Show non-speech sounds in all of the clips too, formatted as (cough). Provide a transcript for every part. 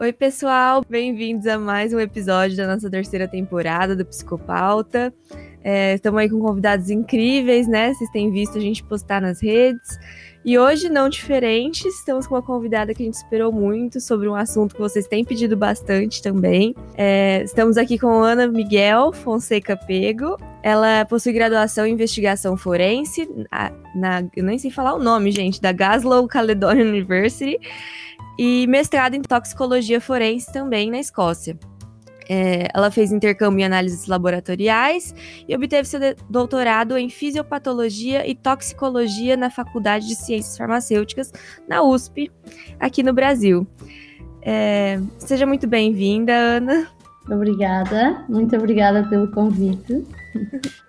Oi, pessoal, bem-vindos a mais um episódio da nossa terceira temporada do Psicopauta. É, estamos aí com convidados incríveis, né? Vocês têm visto a gente postar nas redes. E hoje, não diferente, estamos com uma convidada que a gente esperou muito sobre um assunto que vocês têm pedido bastante também. É, estamos aqui com Ana Miguel Fonseca Pego. Ela possui graduação em investigação forense, na, na eu nem sei falar o nome, gente, da Glasgow Caledonian University e mestrado em toxicologia forense também na Escócia. É, ela fez intercâmbio em análises laboratoriais e obteve seu doutorado em fisiopatologia e toxicologia na Faculdade de Ciências Farmacêuticas, na USP, aqui no Brasil. É, seja muito bem-vinda, Ana. Obrigada, muito obrigada pelo convite. (laughs)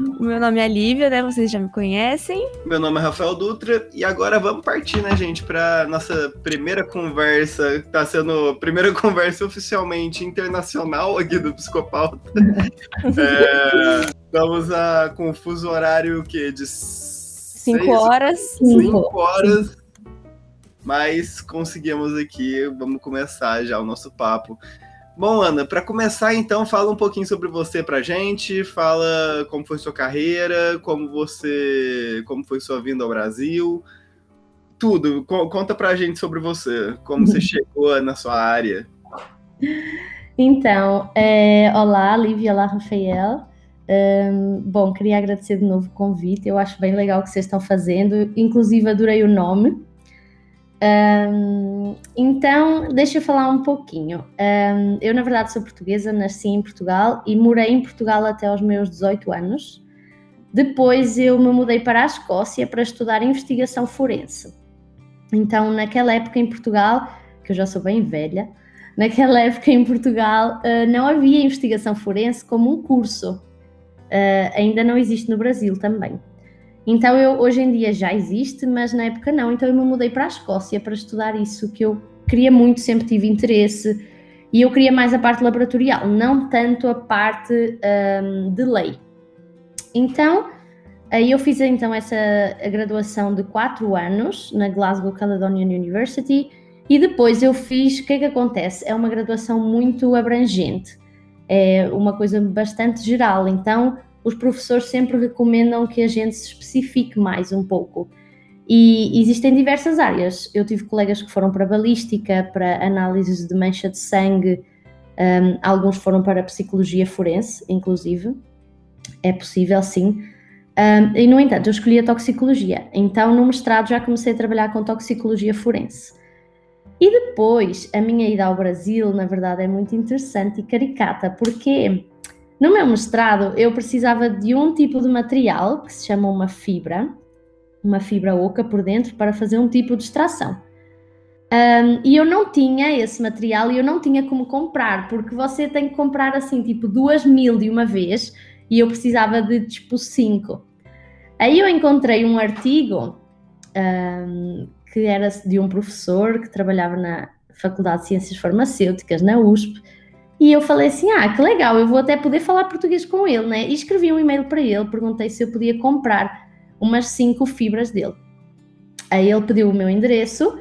O meu nome é Lívia, né? Vocês já me conhecem. Meu nome é Rafael Dutra e agora vamos partir, né, gente, para nossa primeira conversa. Tá sendo a primeira (laughs) conversa oficialmente internacional aqui do Psicopauta. (laughs) é, estamos a, com o fuso horário que de cinco seis, horas. Cinco horas. Mas conseguimos aqui, vamos começar já o nosso papo. Bom, Ana, para começar então, fala um pouquinho sobre você pra gente, fala como foi sua carreira, como você, como foi sua vinda ao Brasil, tudo. Conta pra gente sobre você, como você (laughs) chegou na sua área. Então, é, olá, Lívia, olá, Rafael. Um, bom, queria agradecer de novo o convite, eu acho bem legal o que vocês estão fazendo, inclusive adorei o nome, um, então, deixa eu falar um pouquinho. Um, eu, na verdade, sou portuguesa, nasci em Portugal e morei em Portugal até aos meus 18 anos. Depois, eu me mudei para a Escócia para estudar investigação forense. Então, naquela época em Portugal, que eu já sou bem velha, naquela época em Portugal uh, não havia investigação forense como um curso. Uh, ainda não existe no Brasil também. Então eu hoje em dia já existe, mas na época não. Então eu me mudei para a Escócia para estudar isso que eu queria muito, sempre tive interesse e eu queria mais a parte laboratorial, não tanto a parte um, de lei. Então aí eu fiz então essa graduação de quatro anos na Glasgow Caledonian University e depois eu fiz. O que é que acontece? É uma graduação muito abrangente, é uma coisa bastante geral. Então os professores sempre recomendam que a gente se especifique mais um pouco. E existem diversas áreas. Eu tive colegas que foram para balística, para análises de mancha de sangue, um, alguns foram para psicologia forense, inclusive. É possível, sim. Um, e, no entanto, eu escolhi a toxicologia. Então, no mestrado, já comecei a trabalhar com toxicologia forense. E depois, a minha ida ao Brasil, na verdade, é muito interessante e caricata, porque no meu mestrado, eu precisava de um tipo de material que se chama uma fibra, uma fibra oca por dentro, para fazer um tipo de extração. Um, e eu não tinha esse material e eu não tinha como comprar, porque você tem que comprar assim, tipo, duas mil de uma vez e eu precisava de tipo cinco. Aí eu encontrei um artigo um, que era de um professor que trabalhava na Faculdade de Ciências Farmacêuticas, na USP, e eu falei assim: ah, que legal, eu vou até poder falar português com ele, né? E escrevi um e-mail para ele, perguntei se eu podia comprar umas cinco fibras dele. Aí ele pediu o meu endereço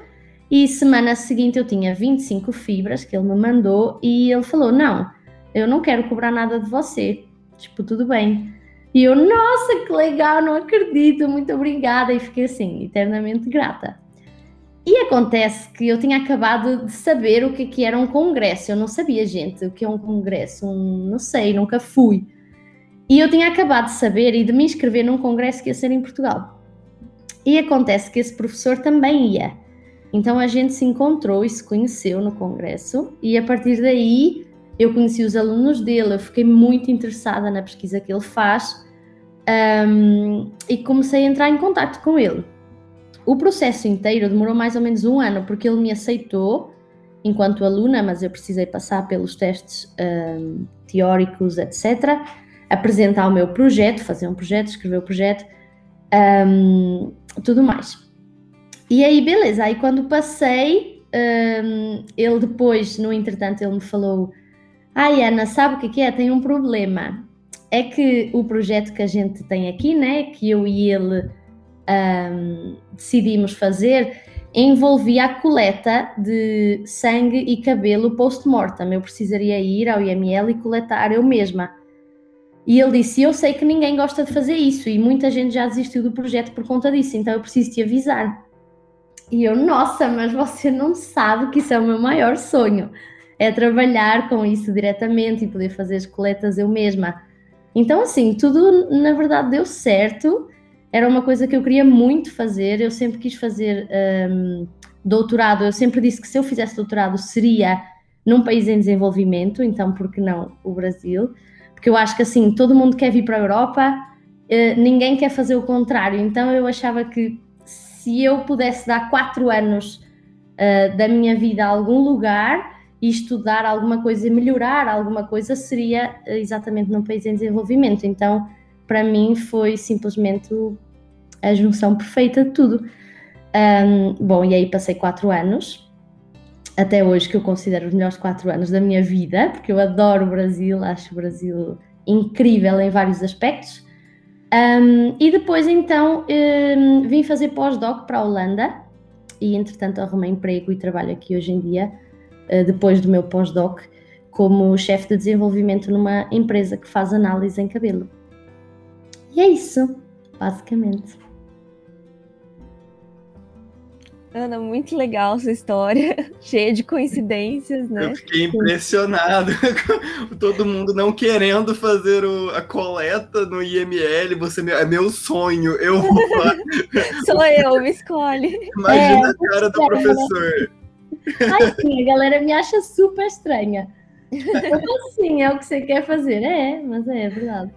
e semana seguinte eu tinha 25 fibras que ele me mandou e ele falou: não, eu não quero cobrar nada de você. Tipo, tudo bem. E eu, nossa, que legal, não acredito, muito obrigada. E fiquei assim, eternamente grata. E acontece que eu tinha acabado de saber o que, que era um congresso. Eu não sabia, gente, o que é um congresso. Um, não sei, nunca fui. E eu tinha acabado de saber e de me inscrever num congresso que ia ser em Portugal. E acontece que esse professor também ia. Então a gente se encontrou e se conheceu no congresso. E a partir daí eu conheci os alunos dele. Eu fiquei muito interessada na pesquisa que ele faz. Um, e comecei a entrar em contato com ele. O processo inteiro demorou mais ou menos um ano, porque ele me aceitou enquanto aluna, mas eu precisei passar pelos testes um, teóricos, etc. Apresentar o meu projeto, fazer um projeto, escrever o projeto, um, tudo mais. E aí, beleza, aí quando passei, um, ele depois, no entretanto, ele me falou: Ai, Ana, sabe o que é? é? Tem um problema. É que o projeto que a gente tem aqui, né, que eu e ele um, decidimos fazer, envolvia a coleta de sangue e cabelo post-mortem. Eu precisaria ir ao IML e coletar eu mesma. E ele disse: Eu sei que ninguém gosta de fazer isso e muita gente já desistiu do projeto por conta disso, então eu preciso te avisar. E eu, nossa, mas você não sabe que isso é o meu maior sonho. É trabalhar com isso diretamente e poder fazer as coletas eu mesma. Então, assim, tudo na verdade deu certo. Era uma coisa que eu queria muito fazer. Eu sempre quis fazer um, doutorado. Eu sempre disse que se eu fizesse doutorado seria num país em desenvolvimento. Então, por que não o Brasil? Porque eu acho que, assim, todo mundo quer vir para a Europa, uh, ninguém quer fazer o contrário. Então, eu achava que se eu pudesse dar quatro anos uh, da minha vida a algum lugar e estudar alguma coisa e melhorar alguma coisa, seria uh, exatamente num país em desenvolvimento. Então, para mim, foi simplesmente a junção perfeita de tudo. Um, bom, e aí passei quatro anos, até hoje, que eu considero os melhores quatro anos da minha vida, porque eu adoro o Brasil, acho o Brasil incrível em vários aspectos. Um, e depois então um, vim fazer pós-doc para a Holanda e entretanto arrumei emprego e trabalho aqui hoje em dia, uh, depois do meu pós-doc, como chefe de desenvolvimento numa empresa que faz análise em cabelo. E é isso, basicamente. Ana, muito legal essa história, (laughs) cheia de coincidências, né? Eu fiquei impressionado com todo mundo não querendo fazer o, a coleta no IML. Você é meu sonho, eu vou lá. (laughs) Sou eu, me escolhe. Imagina é, a cara do professor. Ai, sim, a galera me acha super estranha. Eu assim, é o que você quer fazer. É, mas é, é verdade.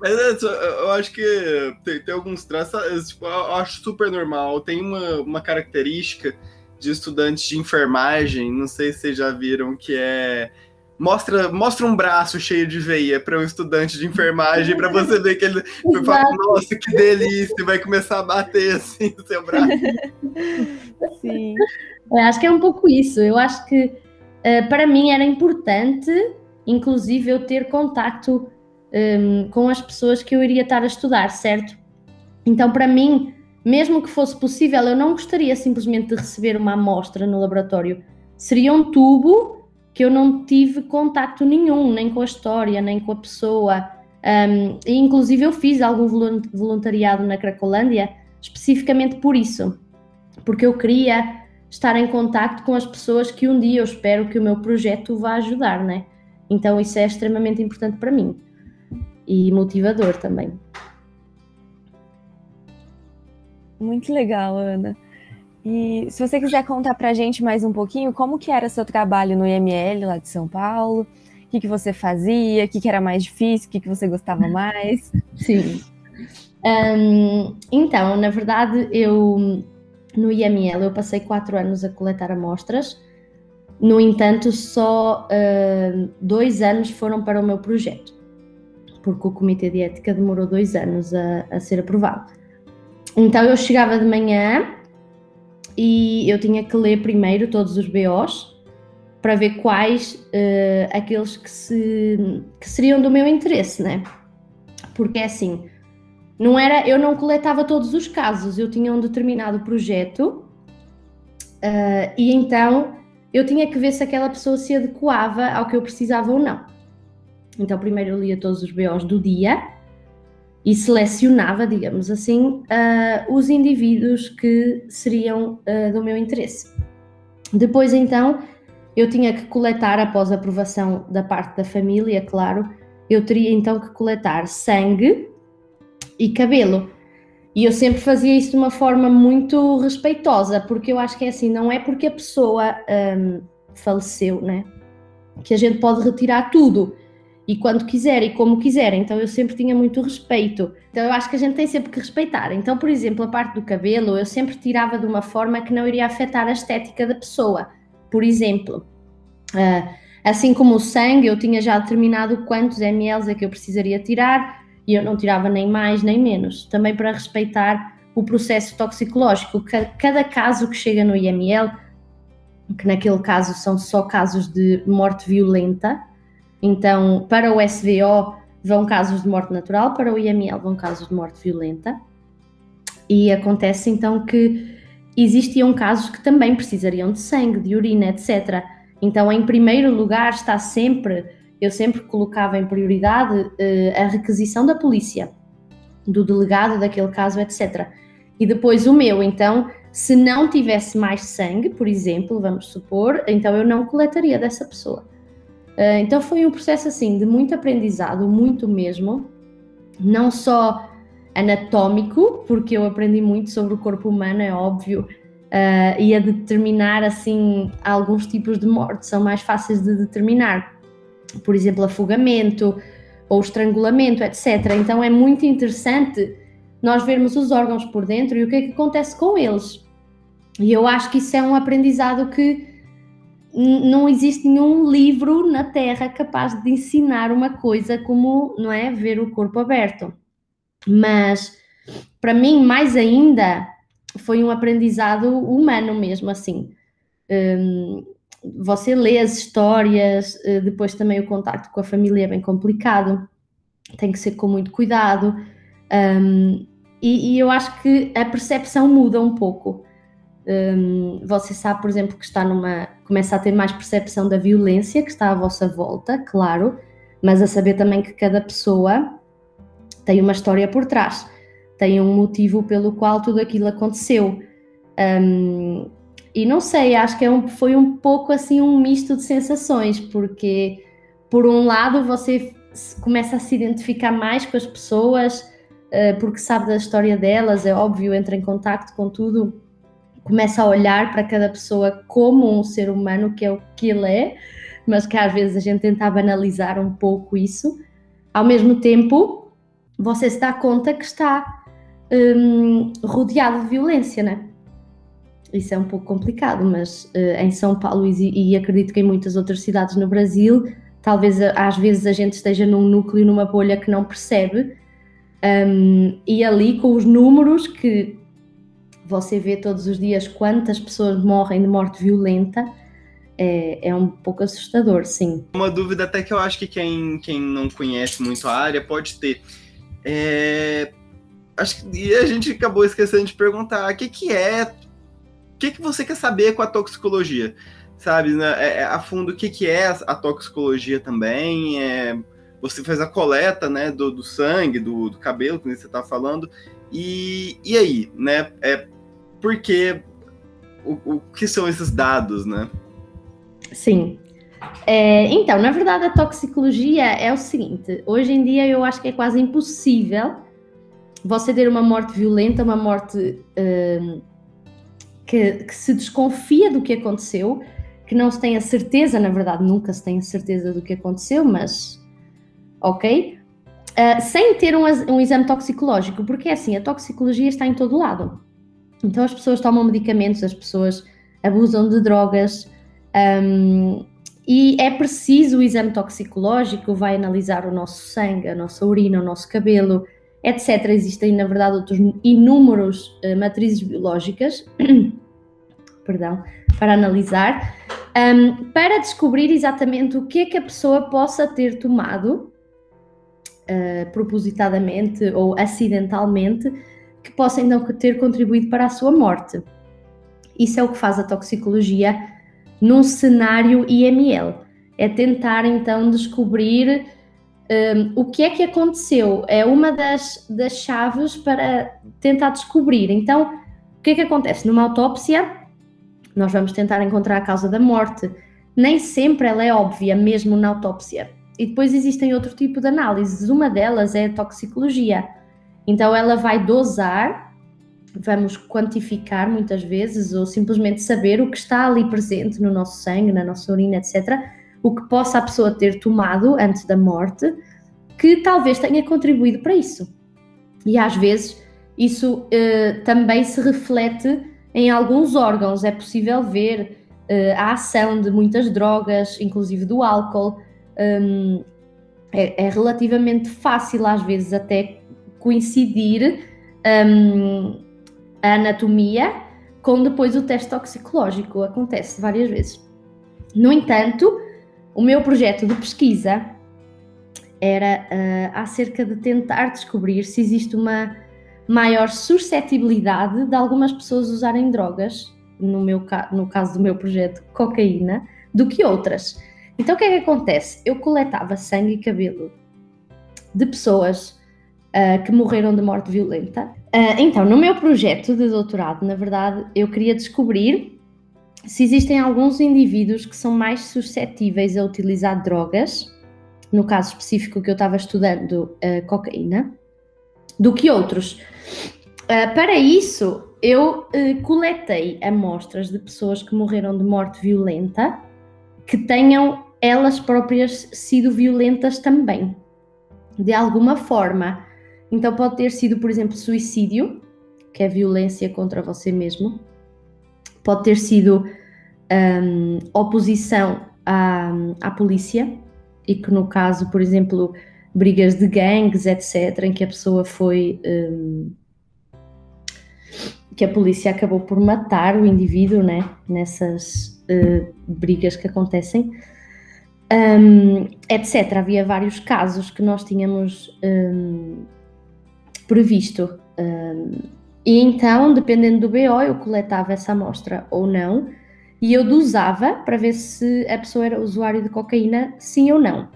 Mas é, eu acho que tem, tem alguns traços, tipo, eu acho super normal. Tem uma, uma característica de estudantes de enfermagem, não sei se vocês já viram, que é mostra, mostra um braço cheio de veia para um estudante de enfermagem para você ver que ele (laughs) fala, nossa, que delícia, vai começar a bater assim no seu braço. (laughs) Sim. Eu acho que é um pouco isso. Eu acho que uh, para mim era importante, inclusive, eu ter contacto um, com as pessoas que eu iria estar a estudar, certo? Então, para mim, mesmo que fosse possível, eu não gostaria simplesmente de receber uma amostra no laboratório. Seria um tubo que eu não tive contacto nenhum, nem com a história, nem com a pessoa. Um, e inclusive eu fiz algum voluntariado na Cracolândia, especificamente por isso, porque eu queria estar em contacto com as pessoas que um dia eu espero que o meu projeto vá ajudar, né? Então isso é extremamente importante para mim e motivador também. Muito legal, Ana. E se você quiser contar para a gente mais um pouquinho, como que era seu trabalho no IML lá de São Paulo? O que, que você fazia? O que, que era mais difícil? O que, que você gostava mais? Sim. Um, então, na verdade, eu no IML eu passei quatro anos a coletar amostras. No entanto, só uh, dois anos foram para o meu projeto porque o Comitê de Ética demorou dois anos a, a ser aprovado. Então eu chegava de manhã e eu tinha que ler primeiro todos os BOs para ver quais uh, aqueles que, se, que seriam do meu interesse, né? Porque é assim, não era, eu não coletava todos os casos, eu tinha um determinado projeto uh, e então eu tinha que ver se aquela pessoa se adequava ao que eu precisava ou não. Então, primeiro eu lia todos os BOs do dia e selecionava, digamos assim, uh, os indivíduos que seriam uh, do meu interesse. Depois, então, eu tinha que coletar, após a aprovação da parte da família, claro, eu teria então que coletar sangue e cabelo. E eu sempre fazia isso de uma forma muito respeitosa, porque eu acho que é assim, não é porque a pessoa um, faleceu, né? Que a gente pode retirar tudo e quando quiser e como quiser. Então eu sempre tinha muito respeito. Então eu acho que a gente tem sempre que respeitar. Então, por exemplo, a parte do cabelo eu sempre tirava de uma forma que não iria afetar a estética da pessoa. Por exemplo, uh, assim como o sangue, eu tinha já determinado quantos ml é que eu precisaria tirar e eu não tirava nem mais nem menos. Também para respeitar o processo toxicológico. Cada caso que chega no IML, que naquele caso são só casos de morte violenta, então, para o SVO vão casos de morte natural, para o IML vão casos de morte violenta. E acontece então que existiam casos que também precisariam de sangue, de urina, etc. Então, em primeiro lugar, está sempre, eu sempre colocava em prioridade uh, a requisição da polícia, do delegado daquele caso, etc. E depois o meu, então, se não tivesse mais sangue, por exemplo, vamos supor, então eu não coletaria dessa pessoa. Uh, então foi um processo assim de muito aprendizado, muito mesmo, não só anatómico, porque eu aprendi muito sobre o corpo humano, é óbvio, uh, e a determinar assim alguns tipos de morte são mais fáceis de determinar, por exemplo, afogamento ou estrangulamento, etc. Então é muito interessante nós vermos os órgãos por dentro e o que é que acontece com eles. E eu acho que isso é um aprendizado que não existe nenhum livro na Terra capaz de ensinar uma coisa como, não é, ver o corpo aberto. Mas para mim, mais ainda, foi um aprendizado humano mesmo, assim. Um, você lê as histórias, eh, depois também o contacto com a família é bem complicado, tem que ser com muito cuidado. Um, e, e, eu acho que a percepção muda um pouco. Um, você sabe, por exemplo, que está numa. começa a ter mais percepção da violência que está à vossa volta, claro, mas a saber também que cada pessoa tem uma história por trás, tem um motivo pelo qual tudo aquilo aconteceu. Um, e não sei, acho que é um, foi um pouco assim um misto de sensações, porque por um lado você começa a se identificar mais com as pessoas, uh, porque sabe da história delas, é óbvio, entra em contato com tudo começa a olhar para cada pessoa como um ser humano, que é o que ele é, mas que às vezes a gente tenta banalizar um pouco isso. Ao mesmo tempo, você se dá conta que está hum, rodeado de violência, né? Isso é um pouco complicado, mas uh, em São Paulo e, e acredito que em muitas outras cidades no Brasil, talvez às vezes a gente esteja num núcleo, numa bolha que não percebe, um, e ali com os números que você vê todos os dias quantas pessoas morrem de morte violenta, é, é, um pouco assustador, sim. Uma dúvida até que eu acho que quem, quem não conhece muito a área pode ter. É, acho que, e a gente acabou esquecendo de perguntar o que, que é, o que, que você quer saber com a toxicologia? Sabe, né, é, é, a fundo o que, que é a toxicologia também, é, você faz a coleta né, do, do sangue, do, do cabelo, que você está falando, e, e aí, né? É, porque o, o que são esses dados, né? Sim. É, então, na verdade, a toxicologia é o seguinte: hoje em dia eu acho que é quase impossível você ter uma morte violenta, uma morte uh, que, que, se desconfia do que aconteceu, que não se tem a certeza, na verdade, nunca se tem a certeza do que aconteceu, mas ok? Uh, sem ter um, um exame toxicológico, porque é assim, a toxicologia está em todo lado. Então as pessoas tomam medicamentos, as pessoas abusam de drogas um, e é preciso o exame toxicológico, vai analisar o nosso sangue, a nossa urina, o nosso cabelo, etc. Existem, na verdade, outros inúmeros uh, matrizes biológicas, (clears throat) perdão, para analisar, um, para descobrir exatamente o que é que a pessoa possa ter tomado uh, propositadamente ou acidentalmente que possa então ter contribuído para a sua morte. Isso é o que faz a toxicologia num cenário IML. É tentar então descobrir um, o que é que aconteceu. É uma das, das chaves para tentar descobrir. Então, o que é que acontece? Numa autópsia, nós vamos tentar encontrar a causa da morte. Nem sempre ela é óbvia, mesmo na autópsia. E depois existem outro tipo de análises. Uma delas é a toxicologia então ela vai dosar, vamos quantificar muitas vezes, ou simplesmente saber o que está ali presente no nosso sangue, na nossa urina, etc., o que possa a pessoa ter tomado antes da morte, que talvez tenha contribuído para isso. E às vezes isso uh, também se reflete em alguns órgãos. É possível ver uh, a ação de muitas drogas, inclusive do álcool. Um, é, é, relativamente fácil, às vezes, até coincidir um, a anatomia com depois o teste toxicológico. Acontece várias vezes. No entanto, o meu projeto de pesquisa era uh, acerca de tentar descobrir se existe uma, maior suscetibilidade de algumas pessoas usarem drogas, no, meu, no caso do meu projeto, cocaína, do que outras. Então o que é que acontece? Eu coletava sangue e cabelo de pessoas uh, que morreram de morte violenta. Uh, então, no meu projeto de doutorado, na verdade, eu queria descobrir se existem alguns indivíduos que são mais suscetíveis a utilizar drogas, no caso específico que eu estava estudando, uh, cocaína, do que outros. Uh, para isso, eu uh, coletei amostras de pessoas que morreram de morte violenta que tenham elas próprias sido violentas também, de alguma forma. Então, pode ter sido, por exemplo, suicídio, que é violência contra você mesmo, pode ter sido um, oposição à, à polícia, e que no caso, por exemplo, brigas de gangues, etc., em que a pessoa foi. Um, que a polícia acabou por matar o indivíduo, né? Nessas uh, brigas que acontecem, um, etc. Havia vários casos que nós tínhamos um, previsto. Um, e então, dependendo do BO, eu coletava essa amostra ou não, e eu dosava para ver se a pessoa era usuário de cocaína, sim ou não.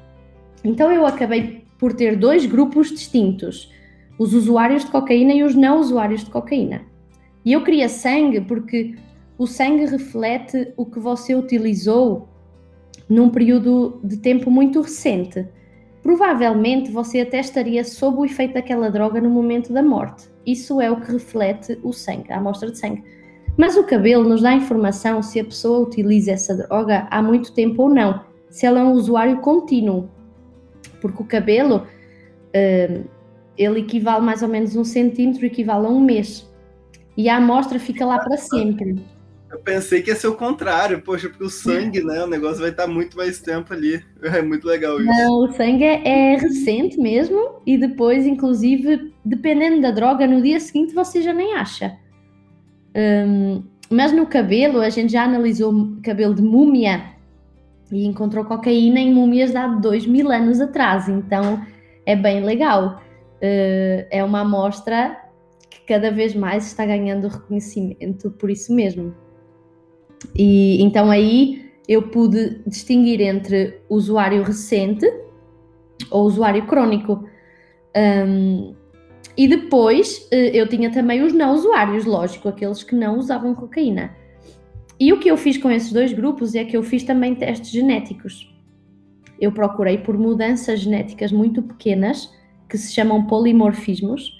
Então eu acabei por ter dois grupos distintos: os usuários de cocaína e os não usuários de cocaína. E eu queria sangue porque o sangue reflete o que você utilizou num período de tempo muito recente. Provavelmente você até estaria sob o efeito daquela droga no momento da morte. Isso é o que reflete o sangue, a amostra de sangue. Mas o cabelo nos dá informação se a pessoa utiliza essa droga há muito tempo ou não, se ela é um usuário contínuo porque o cabelo uh, ele equivale mais ou menos um centímetro, equivale a um mês. E a amostra fica lá para sempre. Eu pensei que ia ser o contrário, poxa, porque o sangue, né? O negócio vai estar muito mais tempo ali. (laughs) É muito legal isso. Não, o sangue é, é recente mesmo, e depois, inclusive, dependendo da droga, no dia seguinte você já nem acha. Um, mas no cabelo, a gente já analisou cabelo de múmia e encontrou cocaína em múmias de há dois mil anos atrás, então é bem legal. Uh, é uma amostra que cada vez mais está ganhando reconhecimento por isso mesmo. E então aí eu pude distinguir entre usuário recente ou usuário crónico. Um, e depois eh, eu tinha também os não usuários, lógico, aqueles que não usavam cocaína. E o que eu fiz com esses dois grupos é que eu fiz também testes genéticos. Eu procurei por mudanças genéticas muito pequenas, que se chamam polimorfismos,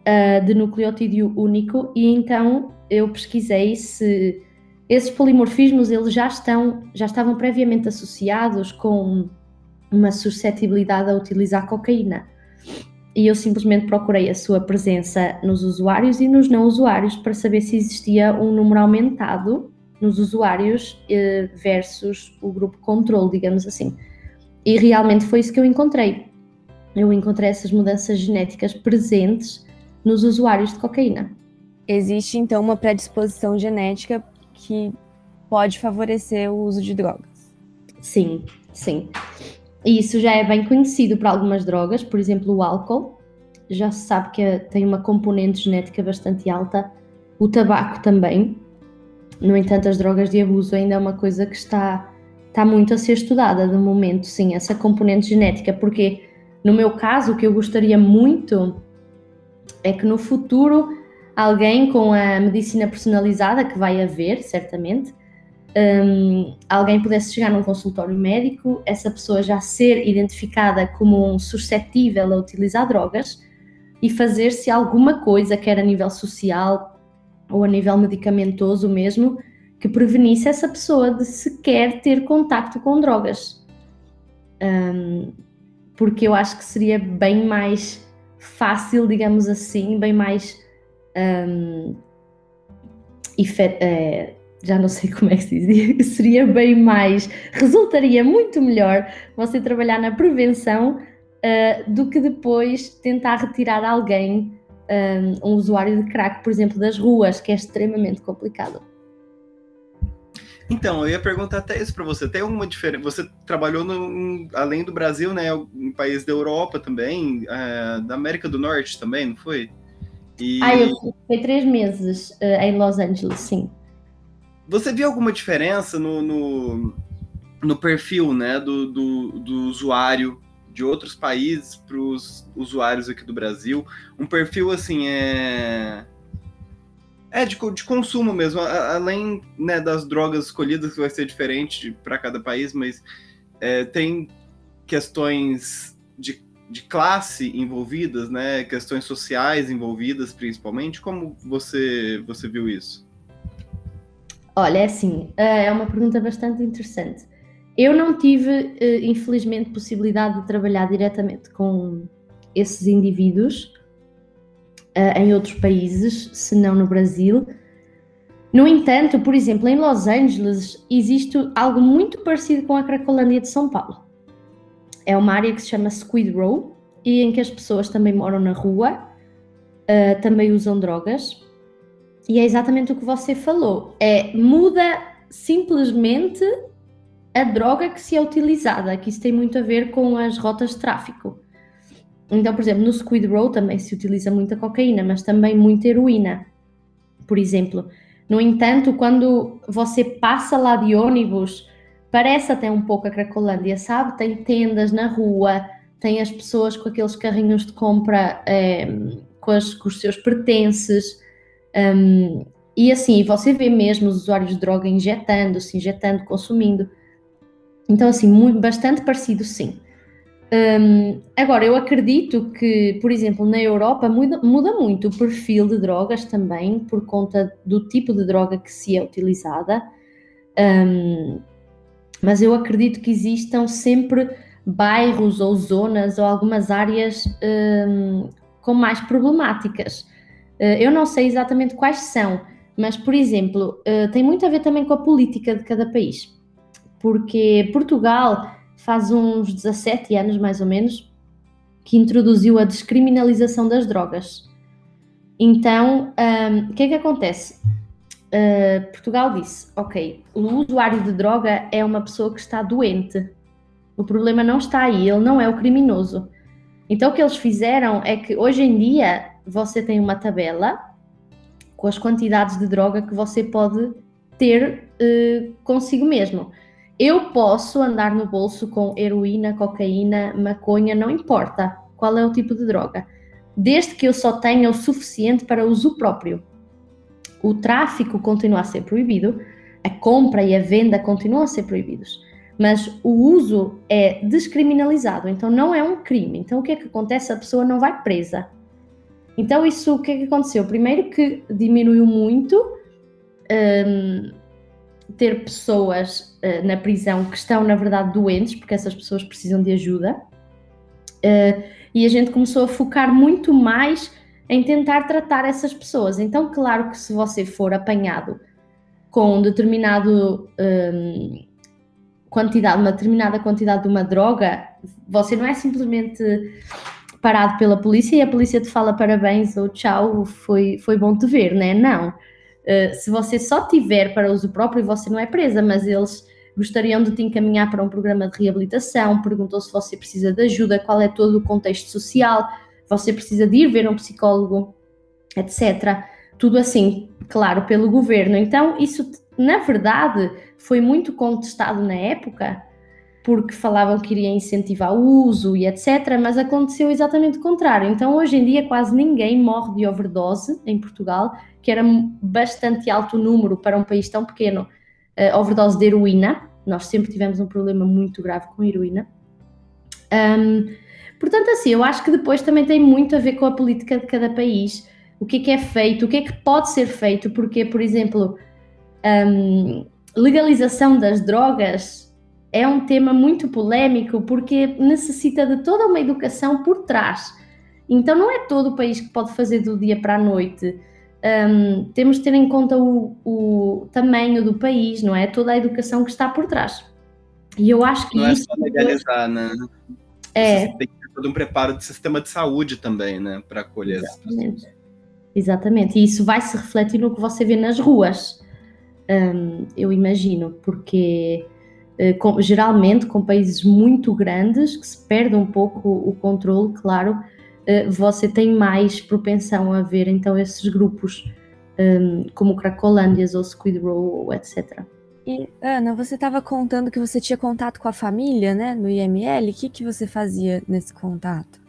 uh, de nucleotídeo único, e então eu pesquisei se esses polimorfismos eles já estão já estavam previamente associados com uma suscetibilidade a utilizar cocaína. E eu simplesmente procurei a sua presença nos usuários e nos não usuários para saber se existia um número aumentado nos usuários eh, versus o grupo controle, digamos assim. E realmente foi isso que eu encontrei. Eu encontrei essas mudanças genéticas presentes nos usuários de cocaína. Existe então uma predisposição genética que pode favorecer o uso de drogas. Sim, sim. E isso já é bem conhecido para algumas drogas, por exemplo, o álcool. Já se sabe que tem uma componente genética bastante alta. O tabaco também. No entanto, as drogas de abuso ainda é uma coisa que está, está muito a ser estudada no momento, sim, essa componente genética, porque no meu caso, o que eu gostaria muito é que no futuro alguém com a medicina personalizada, que vai haver, certamente, um, alguém pudesse chegar num consultório médico, essa pessoa já ser identificada como um suscetível a utilizar drogas e fazer-se alguma coisa, quer a nível social ou a nível medicamentoso mesmo, que prevenisse essa pessoa de sequer ter contacto com drogas. Um, porque eu acho que seria bem mais fácil, digamos assim, bem mais um, eh, já não sei (laughs) como é que se diz, seria bem mais, resultaria muito melhor você trabalhar na prevenção uh, do que depois tentar retirar alguém, um, um usuário de crack, por exemplo, das ruas, que é extremamente complicado. Então, eu ia perguntar até isso para você. Tem alguma diferença? Você trabalhou no, além do Brasil, né, em países da Europa também, uh, da América do Norte também, não foi? E... Ah, eu fiquei três meses uh, em Los Angeles, sim. Você viu alguma diferença no, no, no perfil né, do, do, do usuário de outros países para os usuários aqui do Brasil? Um perfil assim é. É, de, de consumo mesmo, além né, das drogas escolhidas, que vai ser diferente para cada país, mas é, tem questões de, de classe envolvidas, né? Questões sociais envolvidas, principalmente. Como você, você viu isso? Olha, é assim, é uma pergunta bastante interessante. Eu não tive, eh, infelizmente, possibilidade de trabalhar diretamente com esses indivíduos eh, em outros países, se não no Brasil. No entanto, por exemplo, em Los Angeles existe algo muito parecido com a Cracolândia de São Paulo. É uma área que se chama Squid Row e em que as pessoas também moram na rua, uh, também usam drogas. E é exatamente o que você falou. É muda simplesmente a droga que se é utilizada, que isso tem muito a ver com as rotas de tráfico. Então, por exemplo, no Squid Row também se utiliza muita cocaína, mas também muita heroína, por exemplo. No entanto, quando você passa lá de ônibus, parece até um pouco a Cracolândia, sabe? Tem tendas na rua, tem as pessoas com aqueles carrinhos de compra é, com, as, com, os seus pertences. Um, e assim, você vê mesmo os usuários de droga injetando, se injetando, consumindo. Então, assim, muito, bastante parecido, sim. Um, agora, eu acredito que, por exemplo, na Europa muda, muda, muito o perfil de drogas também, por conta do tipo de droga que se é utilizada. Um, mas eu acredito que existam sempre bairros ou zonas ou algumas áreas um, com mais problemáticas. Uh, eu não sei exatamente quais são, mas, por exemplo, uh, tem muito a ver também com a política de cada país porque Portugal faz uns 17 anos mais ou menos que introduziu a descriminalização das drogas. Então, um, o que é que acontece? Uh, Portugal disse: ok, o usuário de droga é uma pessoa que está doente. O problema não está aí, ele não é o criminoso. Então, o que eles fizeram é que hoje em dia você tem uma tabela com as quantidades de droga que você pode ter uh, consigo mesmo. Eu posso andar no bolso com heroína, cocaína, maconha, não importa qual é o tipo de droga, desde que eu só tenha o suficiente para uso próprio. O tráfico continua a ser proibido, a compra e a venda continuam a ser proibidos, mas o uso é descriminalizado, então não é um crime. Então o que é que acontece? A pessoa não vai presa. Então isso o que é que aconteceu? Primeiro que diminuiu muito um, ter pessoas uh, na prisão que estão, na verdade, doentes, porque essas pessoas precisam de ajuda. Uh, e a gente começou a focar muito mais em tentar tratar essas pessoas. Então, claro que se você for apanhado com um determinado um, quantidade, uma determinada quantidade de uma droga, você não é simplesmente parado pela polícia e a polícia te fala parabéns ou tchau, foi, foi bom te ver, né? Não. Uh, se você só tiver para uso próprio, você não é presa, mas eles gostariam de te encaminhar para um programa de reabilitação, perguntou se você precisa de ajuda, qual é todo o contexto social, você precisa de ir ver um psicólogo, etc. Tudo assim, claro, pelo governo. Então, isso, na verdade, foi muito contestado na época, porque falavam que iria incentivar o uso e etc., mas aconteceu exatamente o contrário. Então, hoje em dia, quase ninguém morre de overdose em Portugal, que era bastante alto número para um país tão pequeno, uh, overdose de heroína. Nós sempre tivemos um problema muito grave com heroína. Um, portanto, assim, eu acho que depois também tem muito a ver com a política de cada país, o que é que é feito, o que é que pode ser feito, porque, por exemplo, um, legalização das drogas é um tema muito polémico porque necessita de toda uma educação por trás. Então, não é todo o país que pode fazer do dia para a noite um, temos de ter em conta o, o, tamanho do país, não é? Toda a educação que está por trás. E eu acho que não isso. é só legalizar, né? É. Você tem que todo um preparo do sistema de saúde também, né? Para acolher Exatamente. Exatamente. E isso vai se refletir no que você vê nas ruas, um, eu imagino, porque. Uh, com, geralmente com países muito grandes que se perde um pouco o controle, claro, uh, você tem mais propensão a ver então esses grupos um, como Cracolândias ou Squid Row, etc. E, Ana, você estava contando que você tinha contato com a família, né, no IML. O que, que você fazia nesse contato?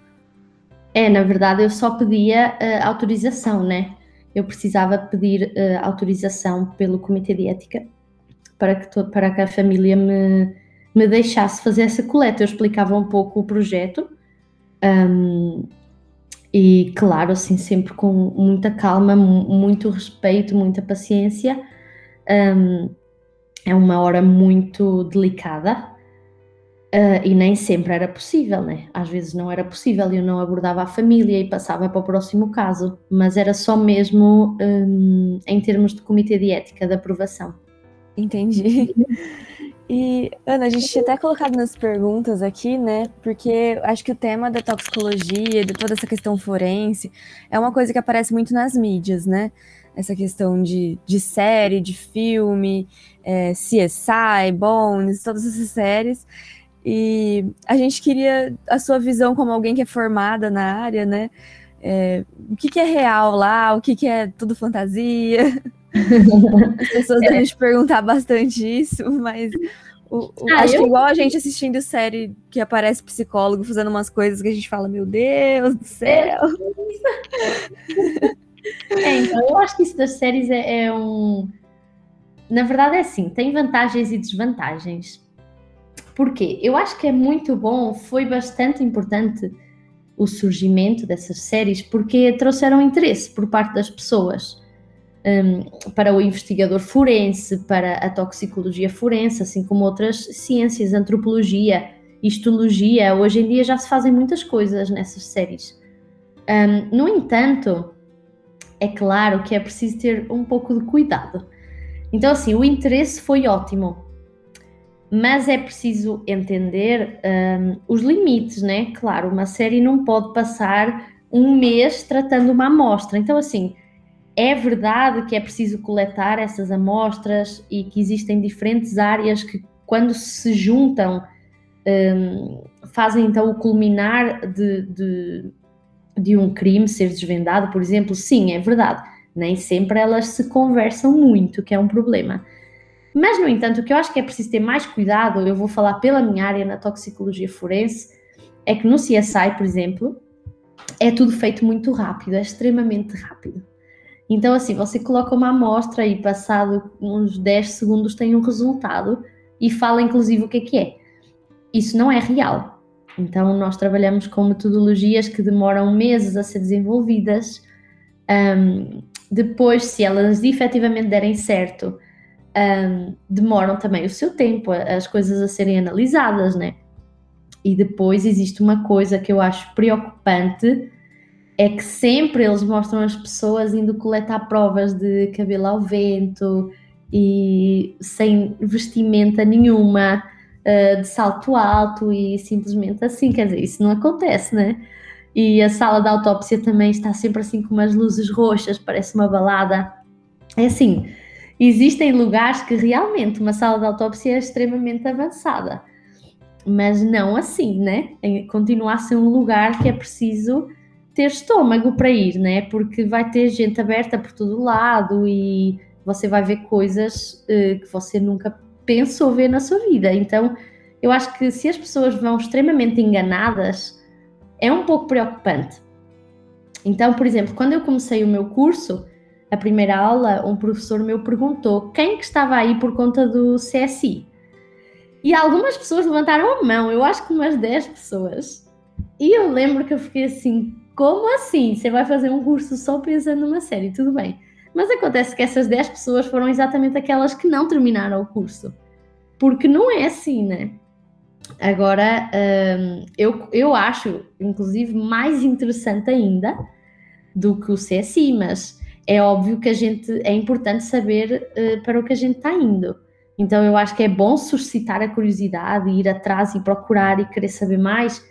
É, na verdade, eu só pedia uh, autorização, né? Eu precisava pedir uh, autorização pelo Comitê de Ética para que, para que a família me, me deixasse fazer essa coleta. Eu explicava um pouco o projeto um, e, claro, assim, sempre com muita calma, muito respeito, muita paciência. Um, é uma hora muito delicada uh, e nem sempre era possível, né? Às vezes não era possível e eu não abordava a família e passava para o próximo caso, mas era só mesmo um, em termos de comitê de ética, de aprovação. Entendi. E, Ana, a gente tinha até colocado nas perguntas aqui, né? Porque acho que o tema da toxicologia, de toda essa questão forense, é uma coisa que aparece muito nas mídias, né? Essa questão de, de série, de filme, é, CSI, Bones, todas essas séries. E a gente queria a sua visão como alguém que é formada na área, né? É, o que, que, é real lá, o que, que é tudo fantasia. As pessoas (laughs) é. devem te perguntar bastante isso, mas o, o, ah, acho eu... que igual a gente assistindo série que aparece psicólogo fazendo umas coisas que a gente fala, meu Deus do céu. (laughs) É, então eu acho que isso das séries é, é um. Na verdade, é assim, tem vantagens e desvantagens. Porquê? Eu acho que é muito bom, foi bastante importante o surgimento dessas séries, porque trouxeram interesse por parte das pessoas um, para o investigador forense, para a toxicologia forense, assim como outras ciências, antropologia, histologia. Hoje em dia já se fazem muitas coisas nessas séries. Um, no entanto, é claro que é preciso ter um pouco de cuidado. Então, assim, o interesse foi ótimo mas é preciso entender um, os limites, né? Claro, uma série não pode passar um mês tratando uma amostra. Então, assim, é verdade que é preciso coletar essas amostras e que existem diferentes áreas que, quando se juntam, um, fazem então o culminar de, de, de um crime ser desvendado, por exemplo. Sim, é verdade. Nem sempre elas se conversam muito, que é um problema. Mas, no entanto, o que eu acho que é preciso ter mais cuidado, eu vou falar pela minha área na toxicologia forense, é que no CSI, por exemplo, é tudo feito muito rápido, é extremamente rápido. Então, assim, você coloca uma amostra e passado uns 10 segundos tem um resultado e fala inclusive o que é que é. Isso não é real. Então, nós trabalhamos com metodologias que demoram meses a ser desenvolvidas. Um, depois, se elas efetivamente derem certo, um, demoram também o seu tempo, as coisas a serem analisadas, né? E depois existe uma coisa que eu acho preocupante, é que sempre eles mostram as pessoas indo coletar provas de cabelo ao vento e sem vestimenta nenhuma, uh, de salto alto e simplesmente assim, quer dizer, isso não acontece, né? E a sala da autópsia também está sempre assim com umas luzes roxas, parece uma balada. É assim, Existem lugares que realmente uma sala de autópsia é extremamente avançada, mas não assim, né? Continua a ser um lugar que é preciso ter estômago para ir, né? Porque vai ter gente aberta por todo lado e você vai ver coisas uh, que você nunca pensou ver na sua vida. Então, eu acho que se as pessoas vão extremamente enganadas, é um pouco preocupante. Então, por exemplo, quando eu comecei o meu curso, a primeira aula, um professor meu perguntou quem que estava aí por conta do CSI. E algumas pessoas levantaram a mão, eu acho que umas 10 pessoas. E eu lembro que eu fiquei assim, como assim? Você vai fazer um curso só pensando numa série, tudo bem. Mas acontece que essas 10 pessoas foram exatamente aquelas que não terminaram o curso. Porque não é assim, né? Agora, hum, eu, eu acho, inclusive, mais interessante ainda do que o CSI, mas é óbvio que a gente é importante saber uh, para o que a gente está indo. Então eu acho que é bom suscitar a curiosidade, ir atrás e procurar e querer saber mais,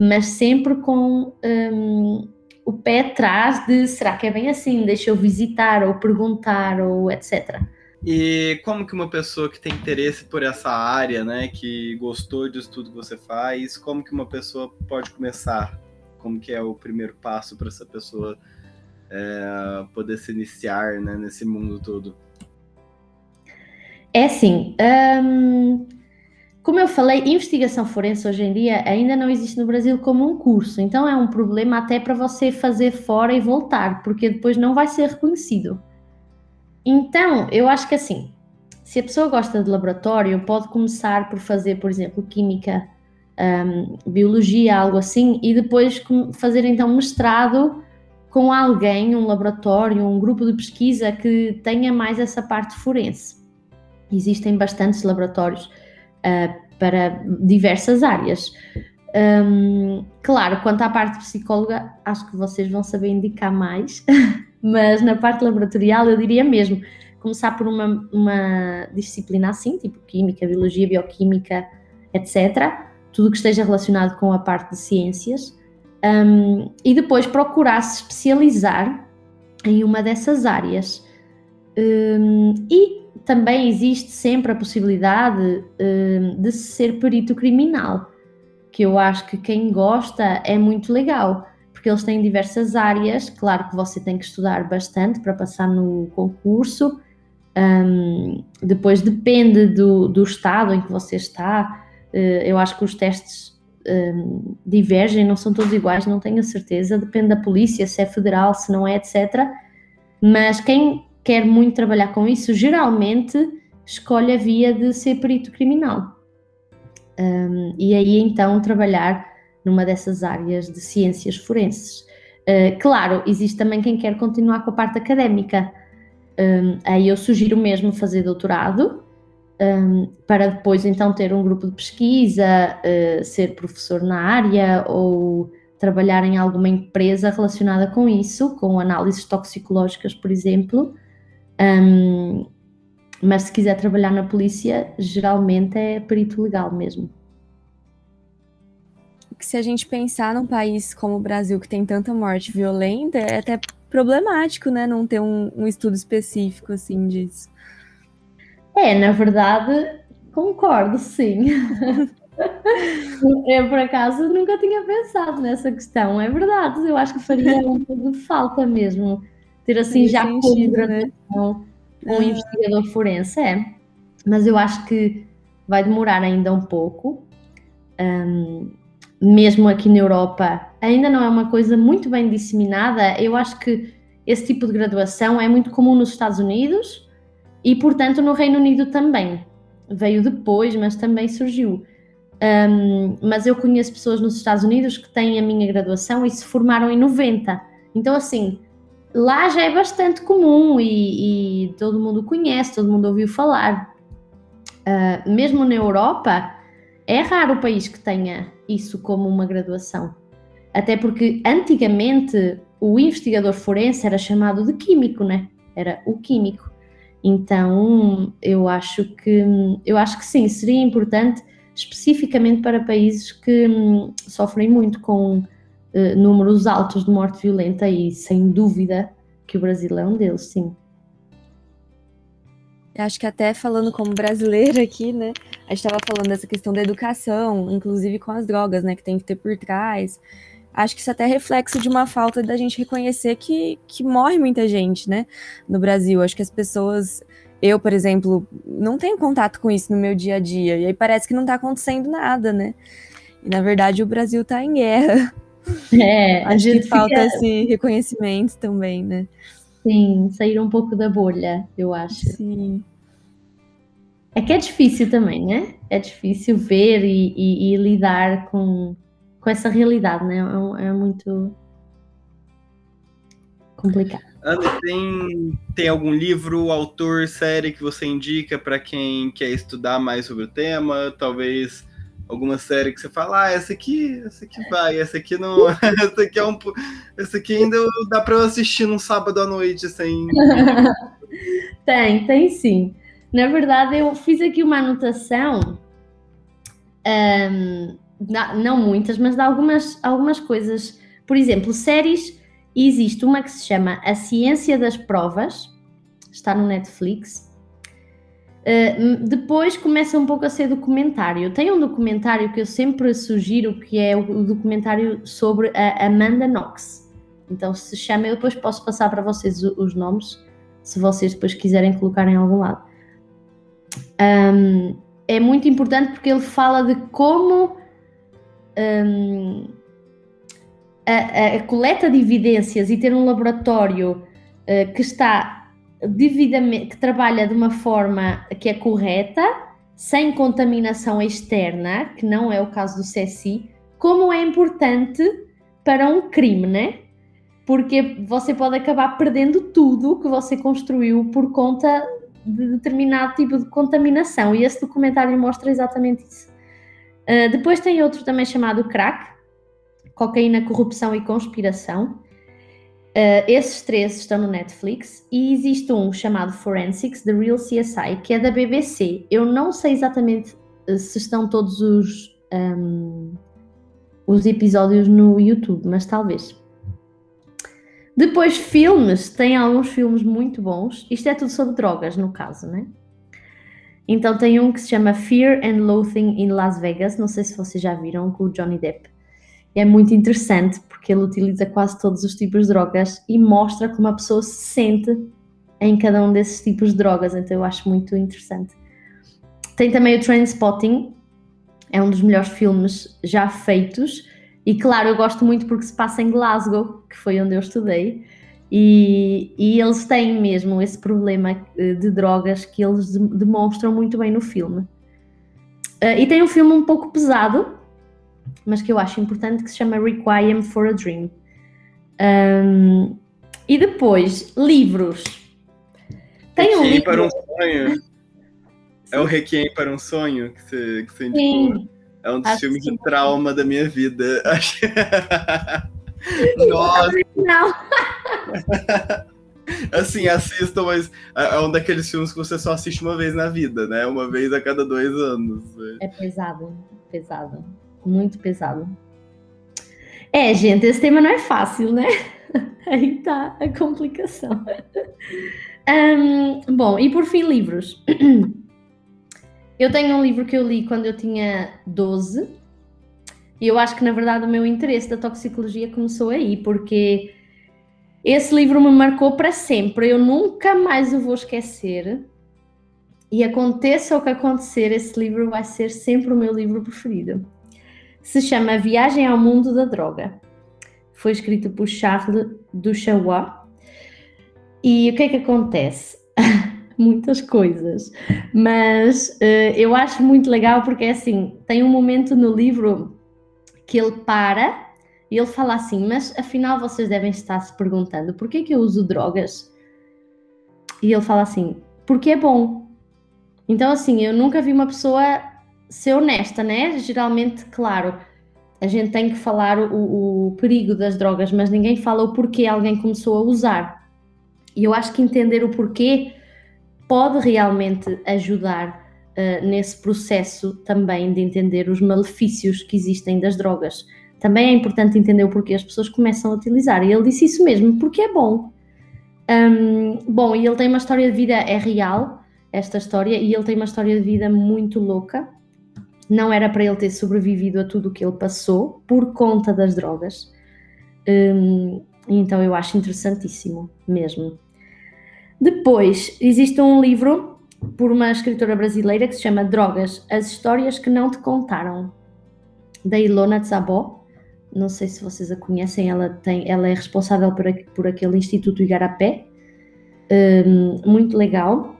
mas sempre com um, o pé atrás de será que é bem assim? Deixa eu visitar ou perguntar ou etc. E como que uma pessoa que tem interesse por essa área, né, que gostou disso tudo que você faz, como que uma pessoa pode começar Como que é o primeiro passo para essa pessoa é, poder se iniciar né, nesse mundo todo? É assim, hum, como eu falei, investigação forense hoje em dia ainda não existe no Brasil como um curso, então é um problema até para você fazer fora e voltar, porque depois não vai ser reconhecido. Então, eu acho que assim, se a pessoa gosta de laboratório, pode começar por fazer, por exemplo, química, um, biologia, algo assim, e depois fazer então mestrado com alguém, um laboratório, um grupo de pesquisa que tenha mais essa parte forense. Existem bastantes laboratórios uh, para diversas áreas. Um, claro, quanto à parte psicóloga, acho que vocês vão saber indicar mais, (laughs) mas na parte laboratorial eu diria mesmo começar por uma, uma disciplina assim, tipo química, biologia, bioquímica, etc. Tudo que esteja relacionado com a parte de ciências. Um, e depois procurar se especializar em uma dessas áreas. Um, e também existe sempre a possibilidade um, de ser perito criminal, que eu acho que quem gosta é muito legal, porque eles têm diversas áreas. Claro que você tem que estudar bastante para passar no concurso. Um, depois depende do, do estado em que você está. Uh, eu acho que os testes um, divergem, não são todos iguais, não tenho a certeza. Depende da polícia, se é federal, se não é, etc. Mas quem quer muito trabalhar com isso, geralmente escolhe a via de ser perito criminal. Um, e aí então trabalhar numa dessas áreas de ciências forenses. Uh, claro, existe também quem quer continuar com a parte académica. Um, aí eu sugiro mesmo fazer doutorado, um, para depois então ter um grupo de pesquisa, uh, ser professor na área ou trabalhar em alguma empresa relacionada com isso, com análises toxicológicas, por exemplo, um, mas se quiser trabalhar na polícia, geralmente é perito legal mesmo. Se a gente pensar num país como o Brasil, que tem tanta morte violenta, é até problemático, né? Não ter um, um estudo específico assim disso. É, na verdade, concordo, sim. (laughs) eu, por acaso, nunca tinha pensado nessa questão. É verdade, eu acho que faria um pouco de falta mesmo ter assim já como né? um ah. investigador forense, é. Mas eu acho que vai demorar ainda um pouco. Um, mesmo aqui na Europa, ainda não é uma coisa muito bem disseminada. Eu acho que esse tipo de graduação é muito comum nos Estados Unidos e, portanto, no Reino Unido também. Veio depois, mas também surgiu. Um, mas eu conheço pessoas nos Estados Unidos que têm a minha graduação e se formaram em 90. Então, assim, lá já é bastante comum e, e, todo mundo conhece, todo mundo ouviu falar. Uh, mesmo na Europa, é raro o país que tenha isso como uma graduação. Até porque antigamente o investigador forense era chamado de químico, né? Era o químico. Então, eu acho que eu acho que sim, seria importante especificamente para países que hum, sofrem muito com eh, números altos de morte violenta e sem dúvida que o Brasil é um deles, sim. Acho que até falando como brasileira aqui, né? A gente estava falando dessa questão da educação, inclusive com as drogas, né? Que tem que ter por trás. Acho que isso até é reflexo de uma falta da gente reconhecer que, que morre muita gente, né? No Brasil. Acho que as pessoas. Eu, por exemplo, não tenho contato com isso no meu dia a dia. E aí parece que não está acontecendo nada, né? E na verdade o Brasil está em guerra. É, Acho que falta fica... esse reconhecimento também, né? Sim, sair um pouco da bolha, eu acho. Sim. É que é difícil também, né? É difícil ver e, e, e lidar com, com essa realidade, né? É, é muito complicado. Ana, tem, tem algum livro, autor, série que você indica para quem quer estudar mais sobre o tema? Talvez alguma série que você fala, ah, essa aqui, essa aqui vai, essa aqui não, (laughs) essa aqui é um, essa aqui ainda dá para eu assistir num sábado à noite sem. (laughs) tem, tem sim. Na verdade, eu fiz aqui uma anotação, um, não muitas, mas de algumas, algumas coisas. Por exemplo, séries, existe uma que se chama A Ciência das Provas, está no Netflix. Uh, depois começa um pouco a ser documentário. Tem um documentário que eu sempre sugiro, que é o, documentário sobre a Amanda Knox. Então se chama, eu depois posso passar para vocês os, os nomes, se vocês depois quiserem colocar em algum lado. Um, é muito importante porque ele fala de como um, a, a, coleta de evidências e ter um laboratório uh, que está devidamente, que trabalha de uma forma que é correta, sem contaminação externa, que não é o caso do CSI, como é importante para um crime, né? Porque você pode acabar perdendo tudo que você construiu por conta de determinado tipo de contaminação, e esse documentário mostra exatamente isso. Uh, depois tem outro também chamado Crack, Cocaína, Corrupção e Conspiração. Uh, esses três estão no Netflix e existe um chamado Forensics, The Real CSI, que é da BBC. Eu não sei exatamente uh, se estão todos os, um, os episódios no YouTube, mas talvez. Depois, filmes, tem alguns filmes muito bons. Isto é tudo sobre drogas, no caso, né? Então tem um que se chama Fear and Loathing in Las Vegas, não sei se vocês já viram, com o Johnny Depp é muito interessante porque ele utiliza quase todos os tipos de drogas e mostra como a pessoa se sente em cada um desses tipos de drogas, então eu acho muito interessante. Tem também o Trainspotting, é um dos melhores filmes já feitos e claro, eu gosto muito porque se passa em Glasgow, que foi onde eu estudei, e, e eles têm mesmo esse problema eh, de drogas que eles demonstram muito bem no filme. Uh, e tem um filme um pouco pesado, mas que eu acho importante, que se chama Requiem for a Dream. Um, e depois, livros. Tem Requiem um livro... para um sonho. É o Requiem para um sonho que você, que você indicou. É um dos acho filmes de trauma da minha vida. (laughs) Nossa! Não! assim, assistam, mas é, é um daqueles filmes que você só assiste uma vez na vida, né? Uma vez a cada dois anos. É pesado, pesado muito pesado. É, gente, esse tema não é fácil, né? (laughs) Aí tá a complicação. Um, bom, e por fim, livros. (clears throat) Eu tenho um livro que eu li quando eu tinha 12, e eu acho que na verdade o meu interesse da toxicologia começou aí, porque esse livro me marcou para sempre. Eu nunca mais o vou esquecer. E aconteça o que acontecer, esse livro vai ser sempre o meu livro preferido se chama Viagem ao Mundo da Droga. Foi escrito por Charles Ducharois. E o que é que acontece? (laughs) Muitas coisas, mas uh, eu acho muito legal porque é assim: tem um momento no livro que ele para e ele fala assim, mas afinal vocês devem estar se perguntando por que, que eu uso drogas? E ele fala assim, porque é bom. Então, assim, eu nunca vi uma pessoa ser honesta, né? Geralmente, claro, a gente tem que falar o, o, perigo das drogas, mas ninguém fala o porquê alguém começou a usar. E eu acho que entender o porquê pode realmente ajudar uh, nesse processo também de entender os malefícios que existem das drogas. Também é importante entender o porquê as pessoas começam a utilizar. E ele disse isso mesmo, porque é bom. Um, bom, e ele tem uma história de vida, é real, esta história, e ele tem uma história de vida muito louca não era para ele ter sobrevivido a tudo o que ele passou por conta das drogas. Um, então eu acho interessantíssimo mesmo. Depois, existe um livro por uma escritora brasileira que se chama Drogas, as histórias que não te contaram, da Ilona Tzabó. Não sei se vocês a conhecem, ela, tem, ela é responsável por, por aquele Instituto Igarapé, um, muito legal.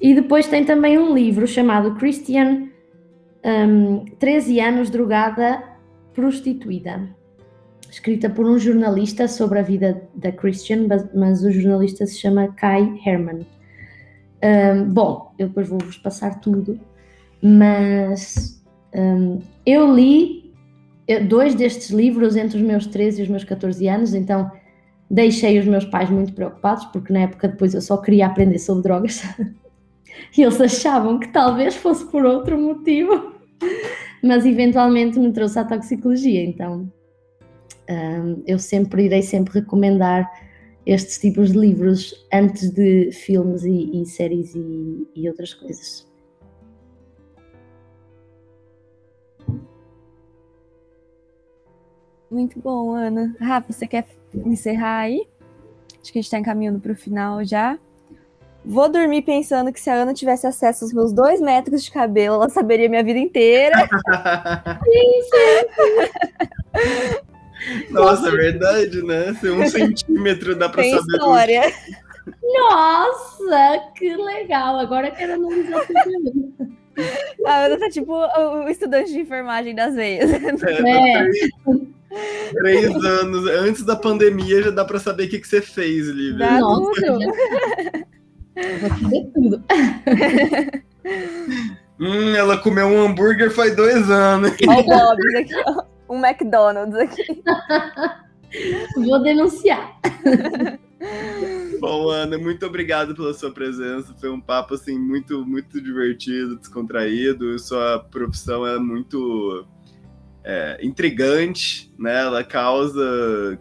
E depois tem também um livro chamado Christian um, 13 anos drogada prostituída, escrita por um jornalista sobre a vida da Christian, mas o jornalista se chama Kai Herman. Um, bom, eu depois vou-vos passar tudo, mas um, eu li eh, dois destes livros entre os meus 13 e os meus 14 anos, então deixei os meus pais muito preocupados, porque na época depois eu só queria aprender sobre drogas. (laughs) E eles achavam que talvez fosse por outro motivo, mas eventualmente me trouxe à toxicologia, então um, eu sempre irei sempre recomendar estes tipos de livros antes de filmes e, e séries e, e outras coisas. Muito bom, Ana. Rafa, você quer encerrar aí? Acho que a gente está encaminhando para o final já. Vou dormir pensando que se a Ana tivesse acesso aos meus dois metros de cabelo, ela saberia minha vida inteira. (laughs) Nossa, é verdade, né? Se um centímetro dá pra Tem saber. história. Nossa, que legal! Agora eu quero analisar tudo. A Ana tá tipo o estudante de enfermagem das veias. É, (laughs) É. Três, anos. Antes da pandemia já dá pra saber o que, que você fez, Lívia. Dá Nossa, tudo. Eu vou fazer tudo. (laughs) Hum, ela comeu um hambúrguer faz dois anos. Olha o Bob's aqui, ó. Um McDonald's aqui. (laughs) Vou denunciar. Bom, Ana, muito obrigado pela sua presença. Foi um papo assim muito, muito divertido, descontraído. Sua profissão é muito é, intrigante, né? Ela causa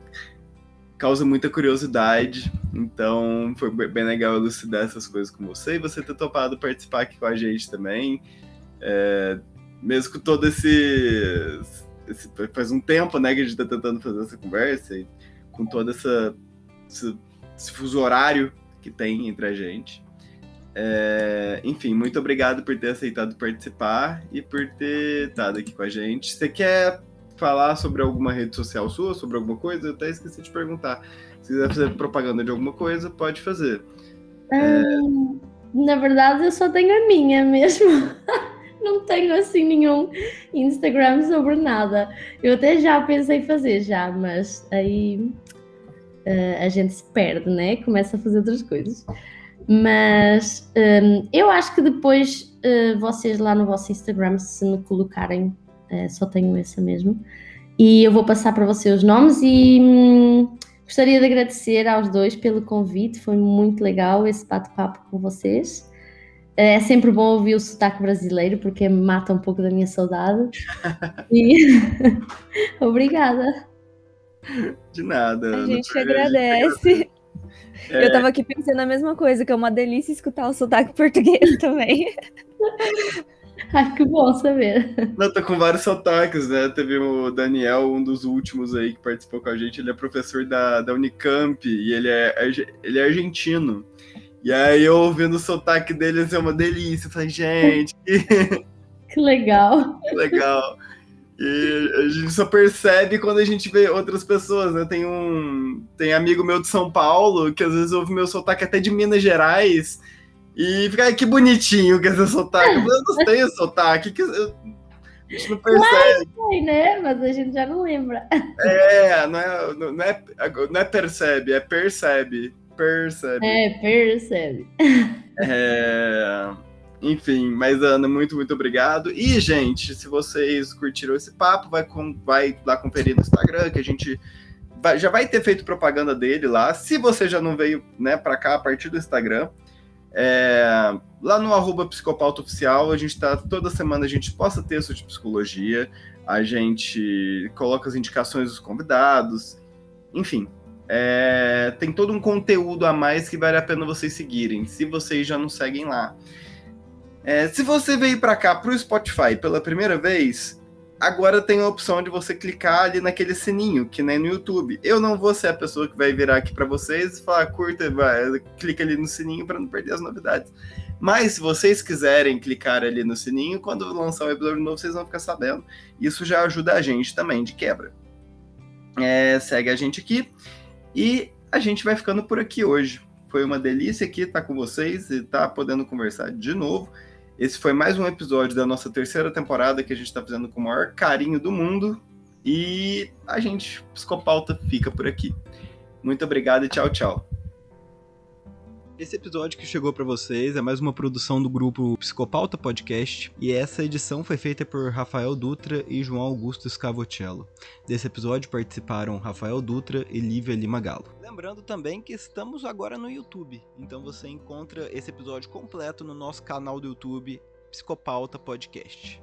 causa muita curiosidade. Então, foi bem legal elucidar essas coisas com você e você ter topado participar aqui com a gente também. É, mesmo com todo esse, esse, Faz um tempo né, que a gente está tentando fazer essa conversa, e com todo essa, esse, esse fuso horário que tem entre a gente. É, enfim, muito obrigado por ter aceitado participar e por ter estado aqui com a gente. Você quer falar sobre alguma rede social sua, sobre alguma coisa? Eu até esqueci de perguntar. Se quiser fazer propaganda de alguma coisa, pode fazer. Hum, na verdade, eu só tenho a minha mesmo. (laughs) Não tenho assim nenhum Instagram sobre nada. Eu até já pensei fazer já, mas aí uh, a gente se perde, né? Começa a fazer outras coisas. Mas um, eu acho que depois uh, vocês lá no vosso Instagram, se me colocarem, uh, só tenho essa mesmo. E eu vou passar para vocês os nomes e hum, gostaria de agradecer aos dois pelo convite. Foi muito legal esse bate-papo com vocês. É sempre bom ouvir o sotaque brasileiro, porque mata um pouco da minha saudade. (laughs) E (laughs) obrigada. De nada. A gente agradece. É, Eu tava aqui pensando a mesma coisa, que é uma delícia escutar o sotaque (laughs) português também. (laughs) Ai, que bom saber. Não, tô com vários sotaques, né? Teve o Daniel, um dos últimos aí que participou com a gente. Ele é professor da, da Unicamp e ele é, ele é argentino. E aí, eu ouvindo o sotaque dele, assim, é uma delícia. Eu falei, gente, que, (laughs) Que legal. que (laughs) legal. E a gente só percebe quando a gente vê outras pessoas, né? Tem um tem amigo meu de São Paulo que às vezes ouve meu sotaque até de Minas Gerais e fica, que bonitinho que é esse sotaque. Eu não (laughs) tenho sotaque, que eu- a gente não percebe. Sei, né? Mas a gente já não lembra. É, não é, não é, não é percebe, é percebe. Percebe. É, percebe. (laughs) É, Enfim, mas Ana, muito, muito obrigado. E, gente, se vocês curtiram esse papo, vai, com... vai lá conferir no Instagram, que a gente vai- já vai ter feito propaganda dele lá. Se você já não veio né, para cá a partir do Instagram, é, lá no arroba psicopauta oficial, a gente tá toda semana a gente posta texto de psicologia, a gente coloca as indicações dos convidados, enfim. é, tem todo um conteúdo a mais que vale a pena vocês seguirem, se vocês já não seguem lá. É, se você veio para cá pro Spotify pela primeira vez, agora tem a opção de você clicar ali naquele sininho, que nem no YouTube. Eu não vou ser a pessoa que vai virar aqui para vocês e falar, curta, vai, clica ali no sininho para não perder as novidades. Mas se vocês quiserem clicar ali no sininho, quando lançar um episódio novo, vocês vão ficar sabendo. Isso já ajuda a gente também, de quebra. É, segue a gente aqui. E a gente vai ficando por aqui hoje. Foi uma delícia aqui estar com vocês e estar podendo conversar de novo. Esse foi mais um episódio da nossa terceira temporada que a gente está fazendo com o maior carinho do mundo. E a gente, Psicopauta, fica por aqui. Muito obrigado e tchau, tchau. Esse episódio que chegou para vocês é mais uma produção do grupo Psicopauta Podcast e essa edição foi feita por Rafael Dutra e João Augusto Scavocello. Desse episódio participaram Rafael Dutra e Lívia Lima Galo. Lembrando também que estamos agora no YouTube, então você encontra esse episódio completo no nosso canal do YouTube Psicopauta Podcast.